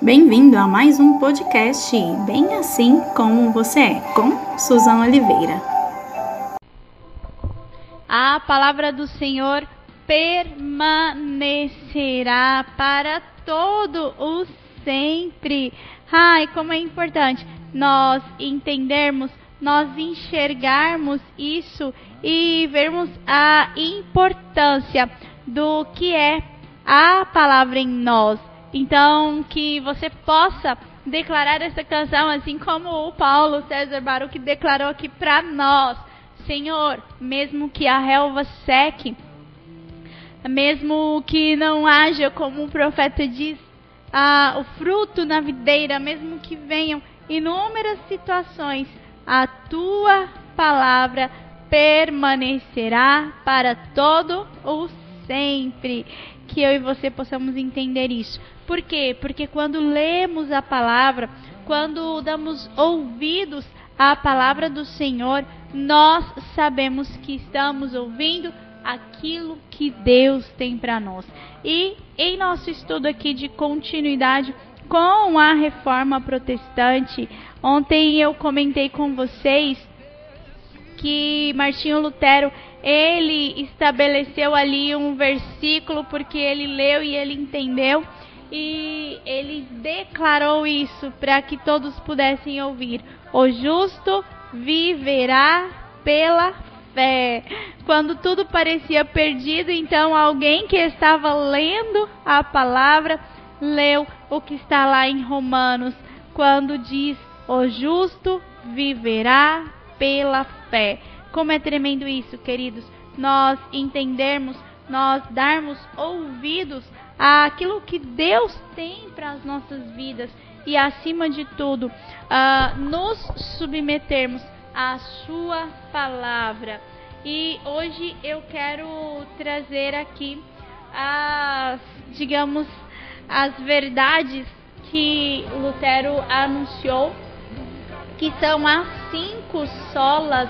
Bem-vindo a mais um podcast Bem Assim Como Você É, com Suzana Oliveira. A palavra do Senhor permanecerá para todo o sempre. Ai, como é importante nós entendermos, nós enxergarmos isso e vermos a importância do que é a palavra em nós. Então, que você possa declarar essa canção assim como o Paulo César Baruch declarou aqui para nós. Senhor, mesmo que a relva seque, mesmo que não haja, como o profeta diz, ah, o fruto na videira, mesmo que venham inúmeras situações, a tua palavra permanecerá para todo o sempre. Que eu e você possamos entender isso. Por quê? Porque quando lemos a palavra, quando damos ouvidos à palavra do Senhor, nós sabemos que estamos ouvindo aquilo que Deus tem para nós. E em nosso estudo aqui de continuidade com a reforma protestante, ontem eu comentei com vocês que Martinho Lutero ele estabeleceu ali um versículo porque ele leu e ele entendeu e ele declarou isso para que todos pudessem ouvir. O justo viverá pela fé. Quando tudo parecia perdido, então alguém que estava lendo a palavra leu o que está lá em Romanos, quando diz: O justo viverá pela fé. Como é tremendo isso, queridos. Nós entendermos, nós darmos ouvidos àquilo que Deus tem para as nossas vidas e, acima de tudo, uh, nos submetermos à Sua palavra. E hoje eu quero trazer aqui as, digamos, as verdades que Lutero anunciou, que são as cinco solas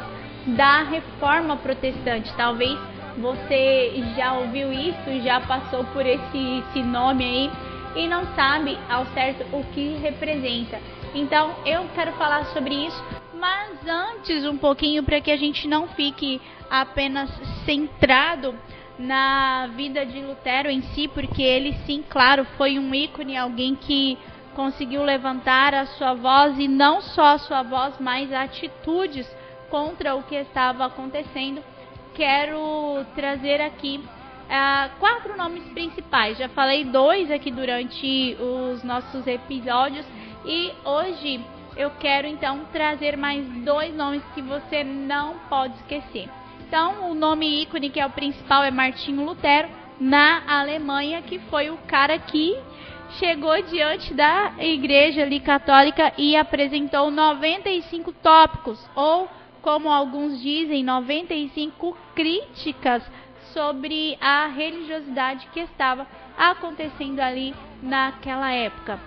da reforma protestante. Talvez você já ouviu isso, já passou por esse, esse nome aí e não sabe ao certo o que representa. Então eu quero falar sobre isso, mas antes um pouquinho para que a gente não fique apenas centrado na vida de Lutero em si, porque ele sim, claro, foi um ícone, alguém que conseguiu levantar a sua voz e não só a sua voz, mas atitudes contra o que estava acontecendo. Quero trazer aqui uh, quatro nomes principais. Já falei dois aqui durante os nossos episódios e hoje eu quero então trazer mais dois nomes que você não pode esquecer. Então, o nome ícone que é o principal é Martinho Lutero, na Alemanha, que foi o cara que chegou diante da igreja ali católica e apresentou 95 tópicos, ou como alguns dizem, 95 críticas sobre a religiosidade que estava acontecendo ali naquela época.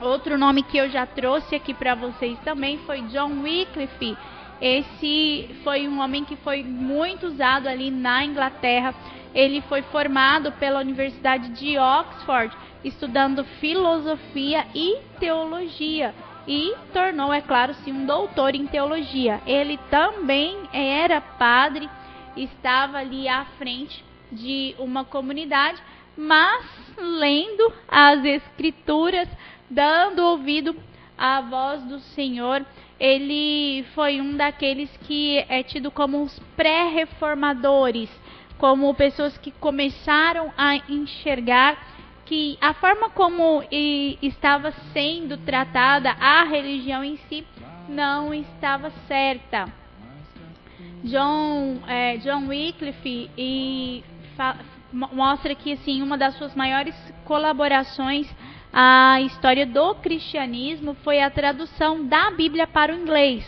Outro nome que eu já trouxe aqui para vocês também foi John Wycliffe esse foi um homem que foi muito usado ali na Inglaterra. Ele foi formado pela Universidade de Oxford, estudando filosofia e teologia e tornou, é claro, se um doutor em teologia. Ele também era padre, estava ali à frente de uma comunidade, mas lendo as escrituras, dando ouvido à voz do Senhor, ele foi um daqueles que é tido como os pré-reformadores, como pessoas que começaram a enxergar que a forma como estava sendo tratada a religião em si não estava certa. John, é, John Wycliffe e mostra que assim uma das suas maiores colaborações a história do cristianismo foi a tradução da Bíblia para o inglês.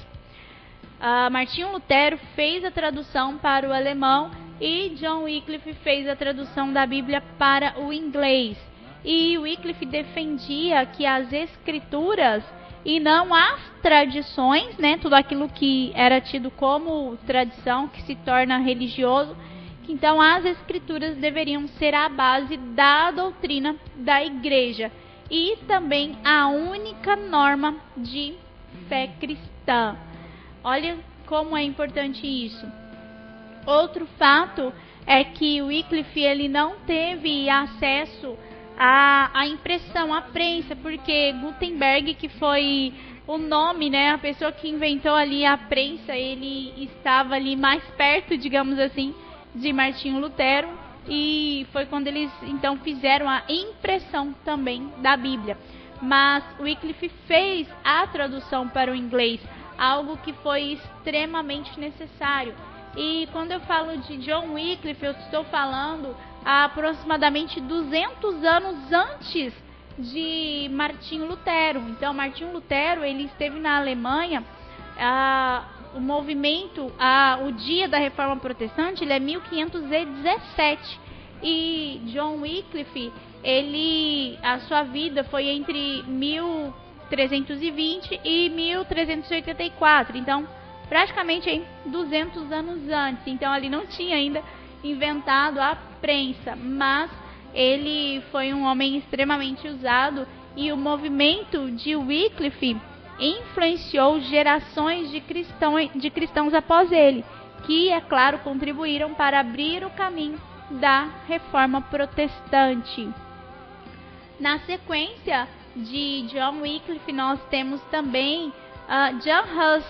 Uh, Martinho Lutero fez a tradução para o alemão e John Wycliffe fez a tradução da Bíblia para o inglês. E Wycliffe defendia que as escrituras e não as tradições, né, tudo aquilo que era tido como tradição, que se torna religioso, então as escrituras deveriam ser a base da doutrina da igreja e também a única norma de fé cristã. Olha como é importante isso. Outro fato é que Wycliffe ele não teve acesso à, à impressão, à prensa, porque Gutenberg, que foi o nome, né, a pessoa que inventou ali a prensa, ele estava ali mais perto, digamos assim, de Martinho Lutero e foi quando eles então fizeram a impressão também da Bíblia. Mas Wycliffe fez a tradução para o inglês, algo que foi extremamente necessário. E quando eu falo de John Wycliffe, eu estou falando aproximadamente 200 anos antes de Martinho Lutero. Então, Martinho Lutero ele esteve na Alemanha. Ah, o movimento, o dia da Reforma Protestante, ele é 1517 e John Wycliffe, ele, a sua vida foi entre 1320 e 1384. Então, praticamente aí 200 anos antes. Então, ele não tinha ainda inventado a prensa, mas ele foi um homem extremamente usado e o movimento de Wycliffe influenciou gerações de, cristão, de cristãos após ele, que, é claro, contribuíram para abrir o caminho da reforma protestante. Na sequência de John Wycliffe, nós temos também uh, John Hus.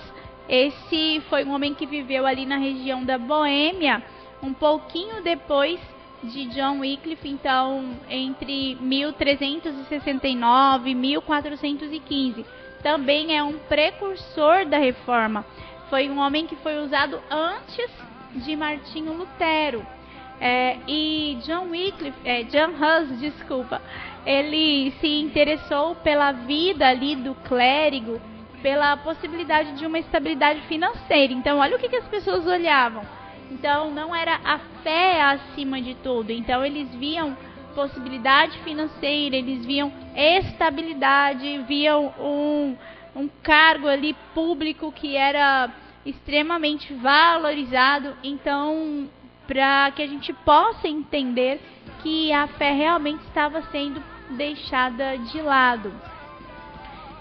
Esse foi um homem que viveu ali na região da Boêmia, um pouquinho depois de John Wycliffe, então entre 1369 e 1415. Também é um precursor da reforma. Foi um homem que foi usado antes de Martinho Lutero. É, e John Wycliffe, é, John Hus, desculpa, ele se interessou pela vida ali do clérigo, pela possibilidade de uma estabilidade financeira. Então, olha o que, que as pessoas olhavam então não era a fé acima de tudo. Então eles viam possibilidade financeira, eles viam estabilidade, viam um, um cargo ali público que era extremamente valorizado. Então, para que a gente possa entender que a fé realmente estava sendo deixada de lado.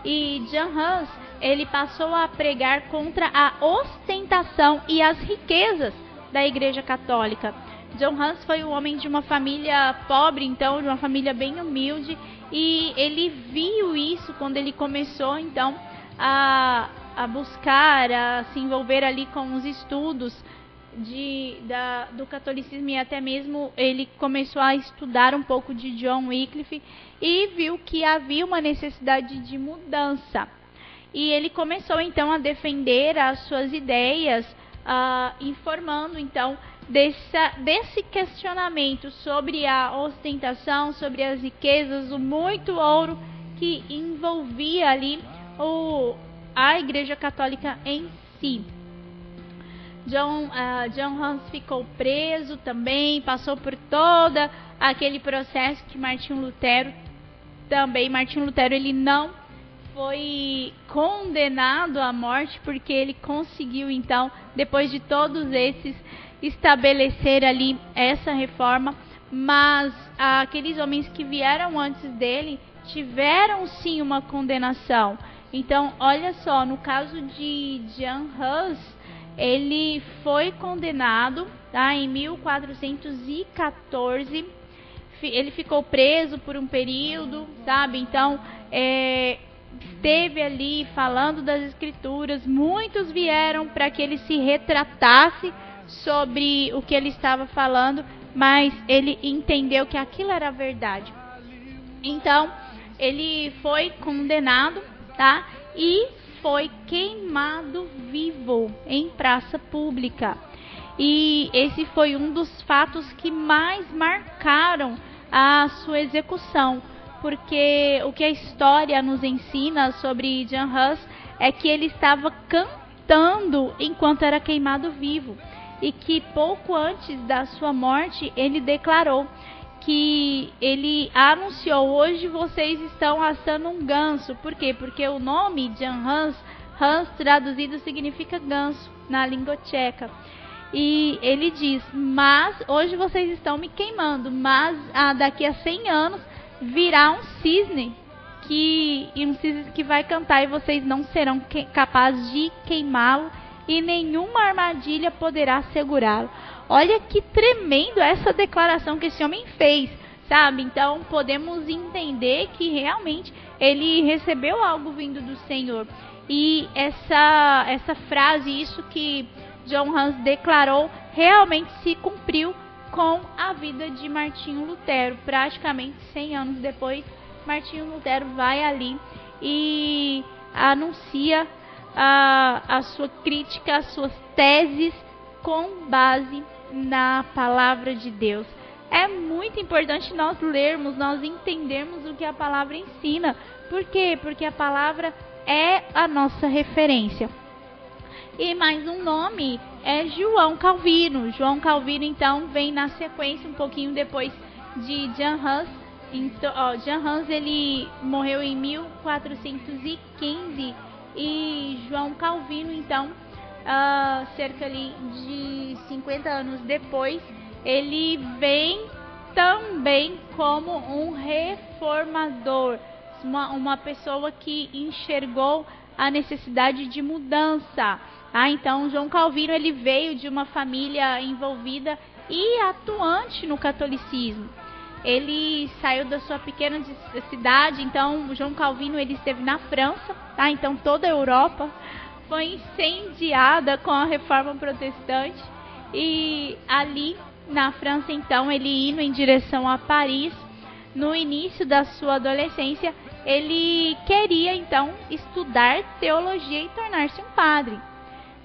E John Hus, ele passou a pregar contra a ostentação e as riquezas da Igreja Católica. John Hans foi um homem de uma família pobre, então, de uma família bem humilde, e ele viu isso quando ele começou, então, a, a buscar, a se envolver ali com os estudos de, da, do catolicismo e até mesmo ele começou a estudar um pouco de John Wycliffe e viu que havia uma necessidade de mudança. E ele começou então a defender as suas ideias uh, informando então dessa, desse questionamento sobre a ostentação, sobre as riquezas, o muito ouro que envolvia ali o, a Igreja Católica em si. John, uh, John Hans ficou preso também, passou por todo aquele processo que Martinho Lutero também. Martinho Lutero ele não foi condenado à morte porque ele conseguiu então, depois de todos esses, estabelecer ali essa reforma, mas aqueles homens que vieram antes dele tiveram sim uma condenação. Então, olha só, no caso de Jan Hus, ele foi condenado tá, em 1414. Ele ficou preso por um período, sabe? Então, é, esteve ali falando das escrituras, muitos vieram para que ele se retratasse sobre o que ele estava falando, mas ele entendeu que aquilo era verdade. Então, ele foi condenado, tá? E foi queimado vivo em praça pública. E esse foi um dos fatos que mais marcaram a sua execução porque o que a história nos ensina sobre Jan Hus é que ele estava cantando enquanto era queimado vivo e que pouco antes da sua morte ele declarou que ele anunciou hoje vocês estão assando um ganso. Por quê? Porque o nome Jan Hans, Hans traduzido significa ganso na língua tcheca. E ele diz: Mas hoje vocês estão me queimando, mas ah, daqui a 100 anos virá um cisne que e que vai cantar e vocês não serão capazes de queimá-lo e nenhuma armadilha poderá segurá-lo. Olha que tremendo essa declaração que esse homem fez, sabe? Então podemos entender que realmente ele recebeu algo vindo do Senhor. E essa essa frase, isso que John Hans declarou, realmente se cumpriu com a vida de Martinho Lutero. Praticamente 100 anos depois, Martinho Lutero vai ali e anuncia a, a sua crítica, as suas teses com base na palavra de Deus. É muito importante nós lermos, nós entendermos o que a palavra ensina. Por quê? Porque a palavra é a nossa referência. E mais um nome é João Calvino. João Calvino, então, vem na sequência um pouquinho depois de Jan Hus. Então, ó, Jan Hus ele morreu em 1415 e João Calvino, então, uh, cerca ali de 50 anos depois, ele vem também como um reformador, uma, uma pessoa que enxergou a necessidade de mudança. Ah, então João Calvino ele veio de uma família envolvida e atuante no catolicismo. Ele saiu da sua pequena cidade, então João Calvino ele esteve na França, tá? Então toda a Europa foi incendiada com a reforma protestante e ali na França então ele indo em direção a Paris, no início da sua adolescência, ele queria então estudar teologia e tornar-se um padre.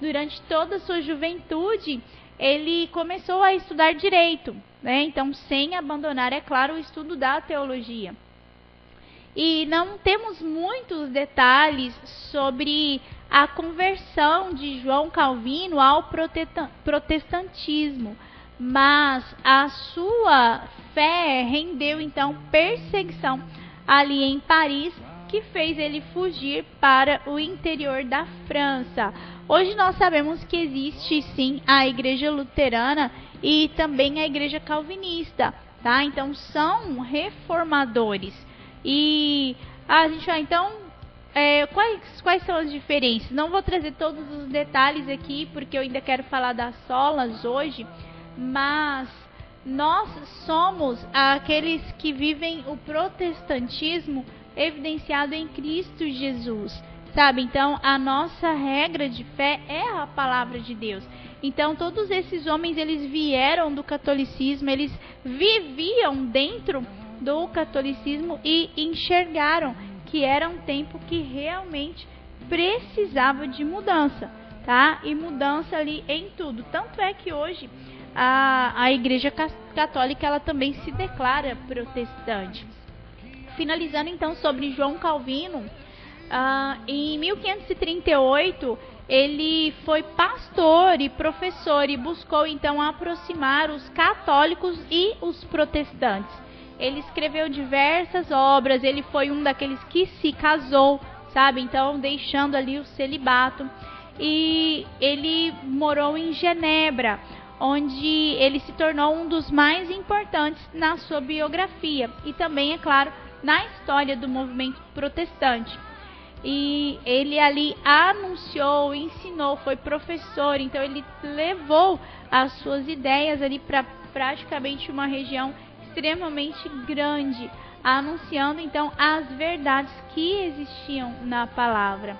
Durante toda a sua juventude, ele começou a estudar direito, né? Então, sem abandonar, é claro, o estudo da teologia. E não temos muitos detalhes sobre a conversão de João Calvino ao protestantismo, mas a sua fé rendeu então perseguição ali em Paris, que fez ele fugir para o interior da França. Hoje nós sabemos que existe sim a igreja luterana e também a igreja calvinista, tá? Então são reformadores. E a gente vai então é, quais, quais são as diferenças? Não vou trazer todos os detalhes aqui, porque eu ainda quero falar das solas hoje, mas nós somos aqueles que vivem o protestantismo evidenciado em Cristo Jesus sabe? Então, a nossa regra de fé é a palavra de Deus. Então, todos esses homens, eles vieram do catolicismo, eles viviam dentro do catolicismo e enxergaram que era um tempo que realmente precisava de mudança, tá? E mudança ali em tudo. Tanto é que hoje a, a Igreja Católica ela também se declara protestante. Finalizando então sobre João Calvino, Uh, em 1538, ele foi pastor e professor e buscou então aproximar os católicos e os protestantes. Ele escreveu diversas obras, ele foi um daqueles que se casou, sabe? Então, deixando ali o celibato. E ele morou em Genebra, onde ele se tornou um dos mais importantes na sua biografia e também, é claro, na história do movimento protestante e ele ali anunciou, ensinou, foi professor, então ele levou as suas ideias ali para praticamente uma região extremamente grande, anunciando então as verdades que existiam na palavra.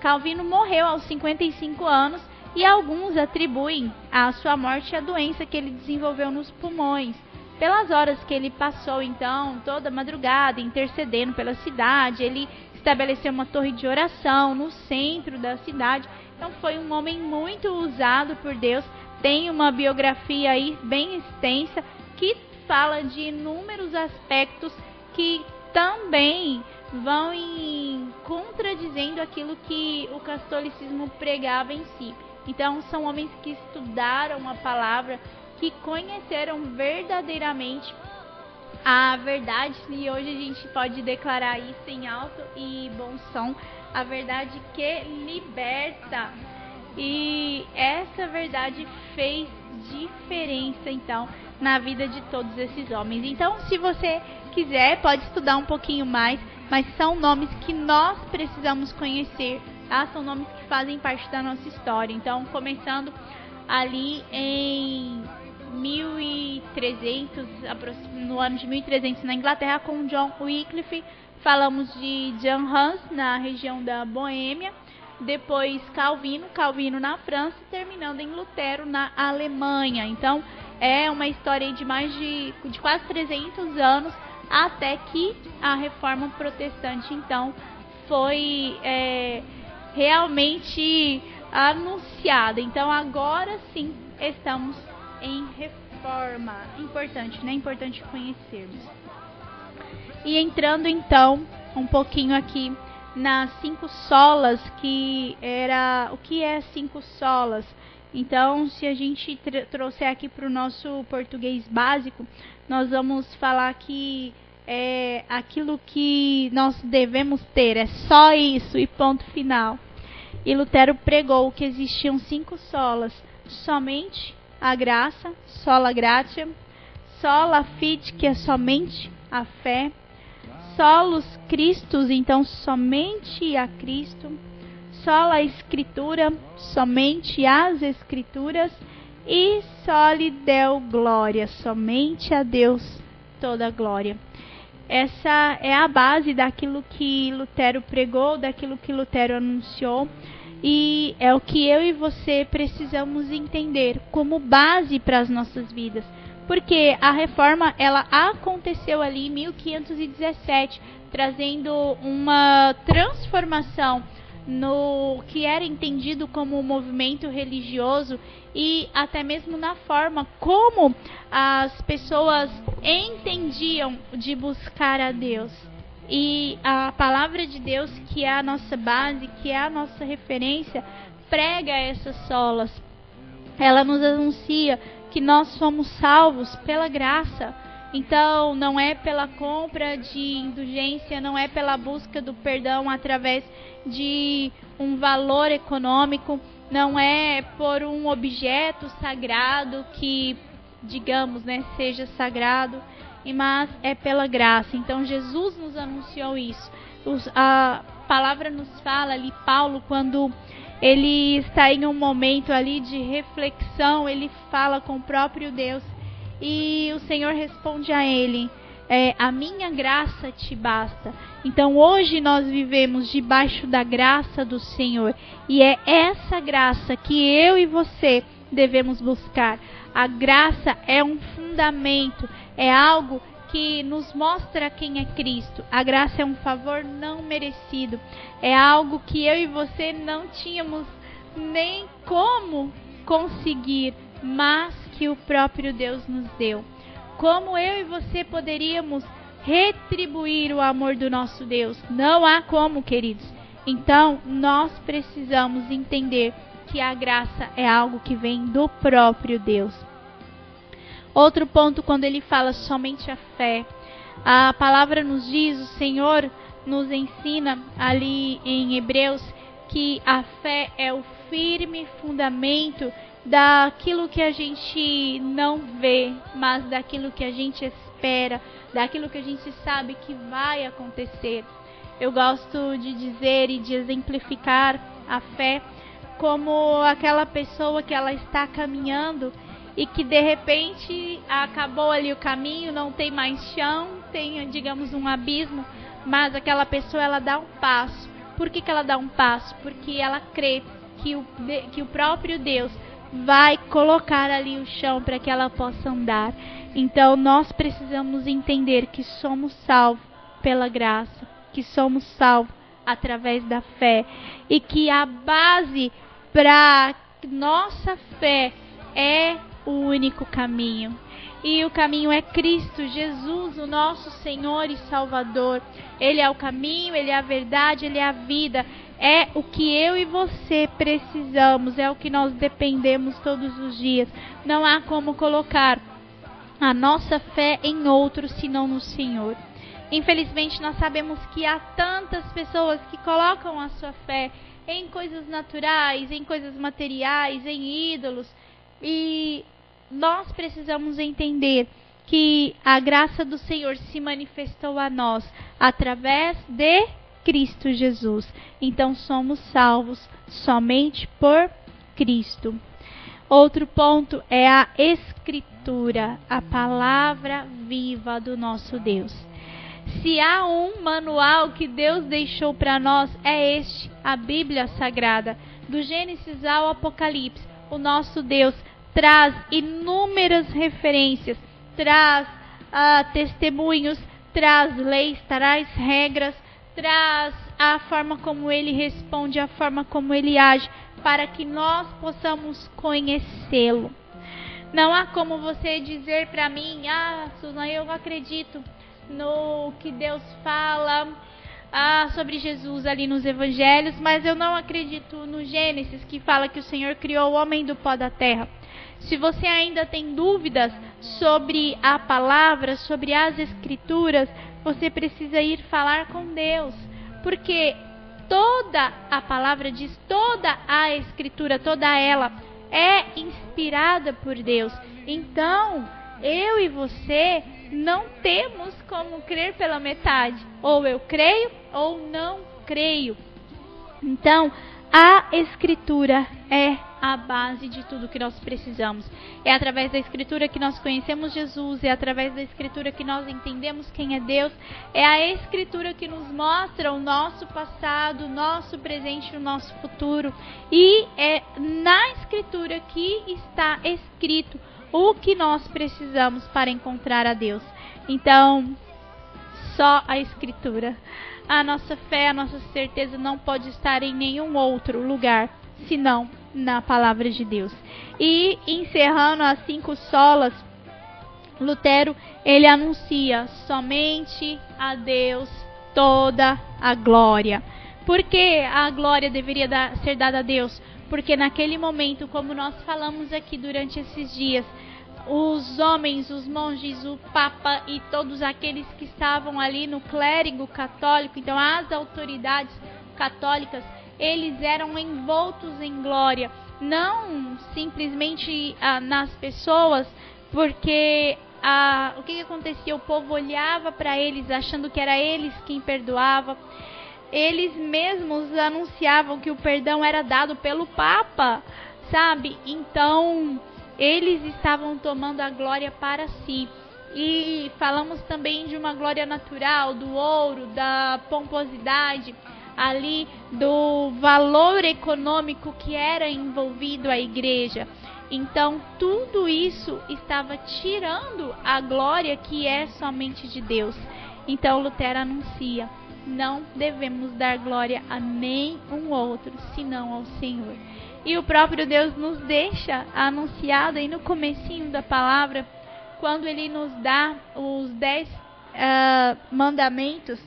Calvino morreu aos 55 anos e alguns atribuem a sua morte a doença que ele desenvolveu nos pulmões. Pelas horas que ele passou então toda madrugada intercedendo pela cidade, ele estabeleceu uma torre de oração no centro da cidade. Então foi um homem muito usado por Deus. Tem uma biografia aí bem extensa que fala de inúmeros aspectos que também vão em contradizendo aquilo que o catolicismo pregava em si. Então são homens que estudaram a palavra, que conheceram verdadeiramente a verdade, e hoje a gente pode declarar isso em alto e bom som, a verdade que liberta. E essa verdade fez diferença, então, na vida de todos esses homens. Então, se você quiser, pode estudar um pouquinho mais, mas são nomes que nós precisamos conhecer, tá? São nomes que fazem parte da nossa história. Então, começando ali em 1300, no ano de 1300 na Inglaterra com John Wycliffe, falamos de Jan Hus na região da Boêmia, depois Calvino, Calvino na França, terminando em Lutero na Alemanha. Então, é uma história de mais de, de quase 300 anos até que a reforma protestante então foi é, realmente anunciada. Então agora sim estamos em reforma. Importante, né? Importante conhecermos. E entrando então um pouquinho aqui nas cinco solas, que era o que é cinco solas? Então, se a gente trouxer aqui para o nosso português básico, nós vamos falar que é aquilo que nós devemos ter, é só isso e ponto final. E Lutero pregou que existiam cinco solas: somente a graça, sola gratia, sola fide, que é somente a fé, solos Christus, então somente a Cristo, sola escritura, somente as escrituras, e soli deu glória, somente a Deus toda glória. Essa é a base daquilo que Lutero pregou, daquilo que Lutero anunciou, e é o que eu e você precisamos entender como base para as nossas vidas. Porque a reforma ela aconteceu ali em 1517, trazendo uma transformação no que era entendido como movimento religioso e até mesmo na forma como as pessoas entendiam de buscar a Deus. E a palavra de Deus, que é a nossa base, que é a nossa referência, prega essas solas. Ela nos anuncia que nós somos salvos pela graça então, não é pela compra de indulgência, não é pela busca do perdão através de um valor econômico, não é por um objeto sagrado que, digamos, né, seja sagrado, mas é pela graça. Então, Jesus nos anunciou isso. a palavra nos fala ali, Paulo, quando ele está em um momento ali de reflexão, ele fala com o próprio Deus e o Senhor responde a ele: é, A minha graça te basta. Então hoje nós vivemos debaixo da graça do Senhor. E é essa graça que eu e você devemos buscar. A graça é um fundamento, é algo que nos mostra quem é Cristo. A graça é um favor não merecido. É algo que eu e você não tínhamos nem como conseguir, mas que o próprio Deus nos deu. Como eu e você poderíamos retribuir o amor do nosso Deus? Não há como, queridos. Então, nós precisamos entender que a graça é algo que vem do próprio Deus. Outro ponto, quando ele fala somente a fé, a palavra nos diz, o Senhor nos ensina ali em Hebreus que a fé é o firme fundamento daquilo que a gente não vê, mas daquilo que a gente espera, daquilo que a gente sabe que vai acontecer. Eu gosto de dizer e de exemplificar a fé como aquela pessoa que ela está caminhando e que de repente acabou ali o caminho, não tem mais chão, tem, digamos, um abismo, mas aquela pessoa ela dá um passo. Por que, que ela dá um passo? Porque ela crê que o, que o próprio Deus vai colocar ali o chão para que ela possa andar. Então nós precisamos entender que somos salvos pela graça, que somos salvos através da fé e que a base para nossa fé é o único caminho. E o caminho é Cristo Jesus, o nosso Senhor e Salvador. Ele é o caminho, ele é a verdade, ele é a vida é o que eu e você precisamos, é o que nós dependemos todos os dias. Não há como colocar a nossa fé em outro senão no Senhor. Infelizmente, nós sabemos que há tantas pessoas que colocam a sua fé em coisas naturais, em coisas materiais, em ídolos, e nós precisamos entender que a graça do Senhor se manifestou a nós através de Cristo Jesus. Então somos salvos somente por Cristo. Outro ponto é a Escritura, a palavra viva do nosso Deus. Se há um manual que Deus deixou para nós, é este, a Bíblia Sagrada. Do Gênesis ao Apocalipse, o nosso Deus traz inúmeras referências, traz uh, testemunhos, traz leis, traz regras, traz a forma como ele responde, a forma como ele age, para que nós possamos conhecê-lo. Não há como você dizer para mim, ah, Susan, eu acredito no que Deus fala ah, sobre Jesus ali nos evangelhos, mas eu não acredito no Gênesis que fala que o Senhor criou o homem do pó da terra. Se você ainda tem dúvidas sobre a palavra, sobre as escrituras, você precisa ir falar com Deus, porque toda a palavra diz, toda a escritura, toda ela é inspirada por Deus. Então, eu e você não temos como crer pela metade. Ou eu creio ou não creio. Então, a Escritura é a base de tudo que nós precisamos. É através da Escritura que nós conhecemos Jesus, é através da Escritura que nós entendemos quem é Deus, é a Escritura que nos mostra o nosso passado, o nosso presente e o nosso futuro. E é na Escritura que está escrito o que nós precisamos para encontrar a Deus. Então, só a Escritura. A nossa fé, a nossa certeza não pode estar em nenhum outro lugar senão na palavra de Deus. E encerrando as cinco solas, Lutero ele anuncia somente a Deus toda a glória. Por que a glória deveria dar, ser dada a Deus? Porque naquele momento, como nós falamos aqui durante esses dias, os homens, os monges, o Papa e todos aqueles que estavam ali no clérigo católico, então as autoridades católicas, eles eram envoltos em glória, não simplesmente ah, nas pessoas, porque ah, o que, que acontecia? O povo olhava para eles achando que era eles quem perdoava. Eles mesmos anunciavam que o perdão era dado pelo Papa, sabe? Então eles estavam tomando a glória para si. E falamos também de uma glória natural, do ouro, da pomposidade, ali do valor econômico que era envolvido a igreja. Então, tudo isso estava tirando a glória que é somente de Deus. Então, Lutero anuncia: não devemos dar glória a nenhum outro, senão ao Senhor. E o próprio Deus nos deixa anunciado aí no comecinho da palavra, quando ele nos dá os dez uh, mandamentos,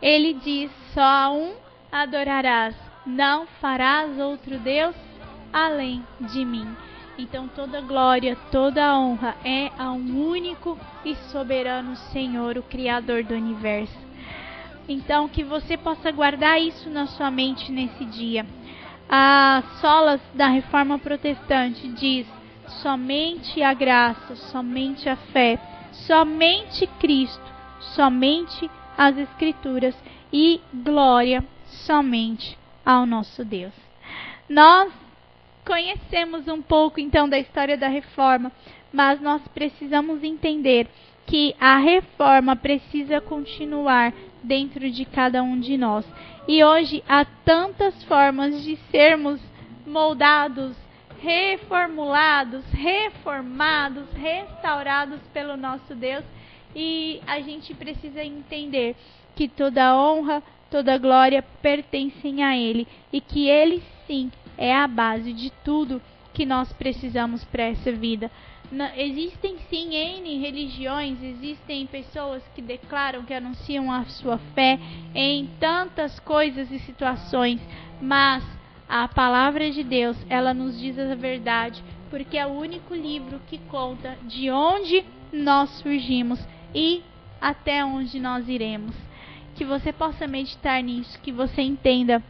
ele diz: só um adorarás, não farás outro Deus além de mim. Então toda glória, toda honra é ao único e soberano Senhor, o Criador do universo. Então que você possa guardar isso na sua mente nesse dia as solas da reforma protestante diz somente a graça, somente a fé, somente Cristo, somente as Escrituras e glória somente ao nosso Deus. Nós conhecemos um pouco então da história da reforma, mas nós precisamos entender que a reforma precisa continuar dentro de cada um de nós. E hoje há tantas formas de sermos moldados, reformulados, reformados, restaurados pelo nosso Deus, e a gente precisa entender que toda honra, toda glória pertencem a Ele. E que Ele sim é a base de tudo que nós precisamos para essa vida existem sim N religiões, existem pessoas que declaram, que anunciam a sua fé em tantas coisas e situações, mas a palavra de Deus, ela nos diz a verdade, porque é o único livro que conta de onde nós surgimos e até onde nós iremos. Que você possa meditar nisso, que você entenda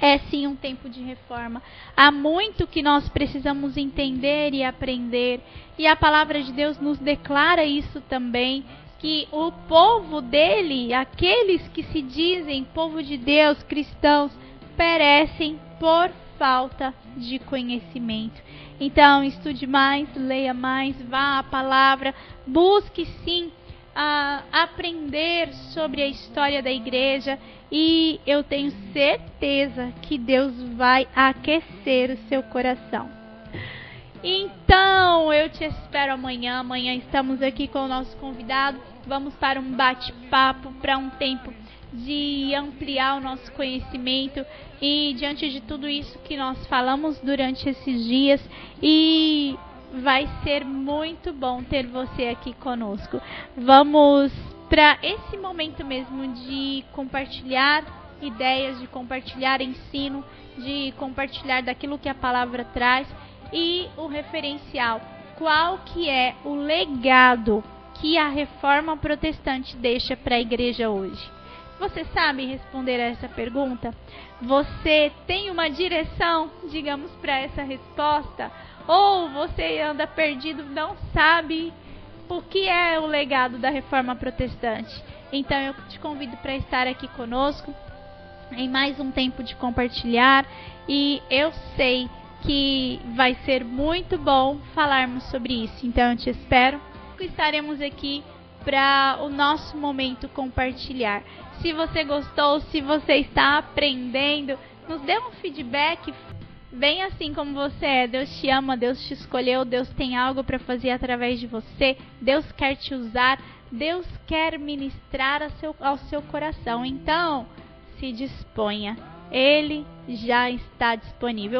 é sim um tempo de reforma. Há muito que nós precisamos entender e aprender, e a palavra de Deus nos declara isso também, que o povo dele, aqueles que se dizem povo de Deus, cristãos, perecem por falta de conhecimento. Então, estude mais, leia mais, vá à palavra, busque sim a aprender sobre a história da igreja e eu tenho certeza que Deus vai aquecer o seu coração. Então, eu te espero amanhã. Amanhã estamos aqui com o nosso convidado. Vamos para um bate-papo, para um tempo de ampliar o nosso conhecimento e diante de tudo isso que nós falamos durante esses dias e vai ser muito bom ter você aqui conosco. Vamos para esse momento mesmo de compartilhar ideias, de compartilhar ensino, de compartilhar daquilo que a palavra traz e o referencial. Qual que é o legado que a reforma protestante deixa para a igreja hoje? Você sabe responder a essa pergunta? Você tem uma direção, digamos, para essa resposta? Ou você anda perdido, não sabe o que é o legado da reforma protestante. Então eu te convido para estar aqui conosco em mais um tempo de compartilhar e eu sei que vai ser muito bom falarmos sobre isso. Então eu te espero. Estaremos aqui para o nosso momento compartilhar. Se você gostou, se você está aprendendo, nos dê um feedback, Bem assim como você é, Deus te ama, Deus te escolheu, Deus tem algo para fazer através de você, Deus quer te usar, Deus quer ministrar ao seu, ao seu coração. Então, se disponha, Ele já está disponível.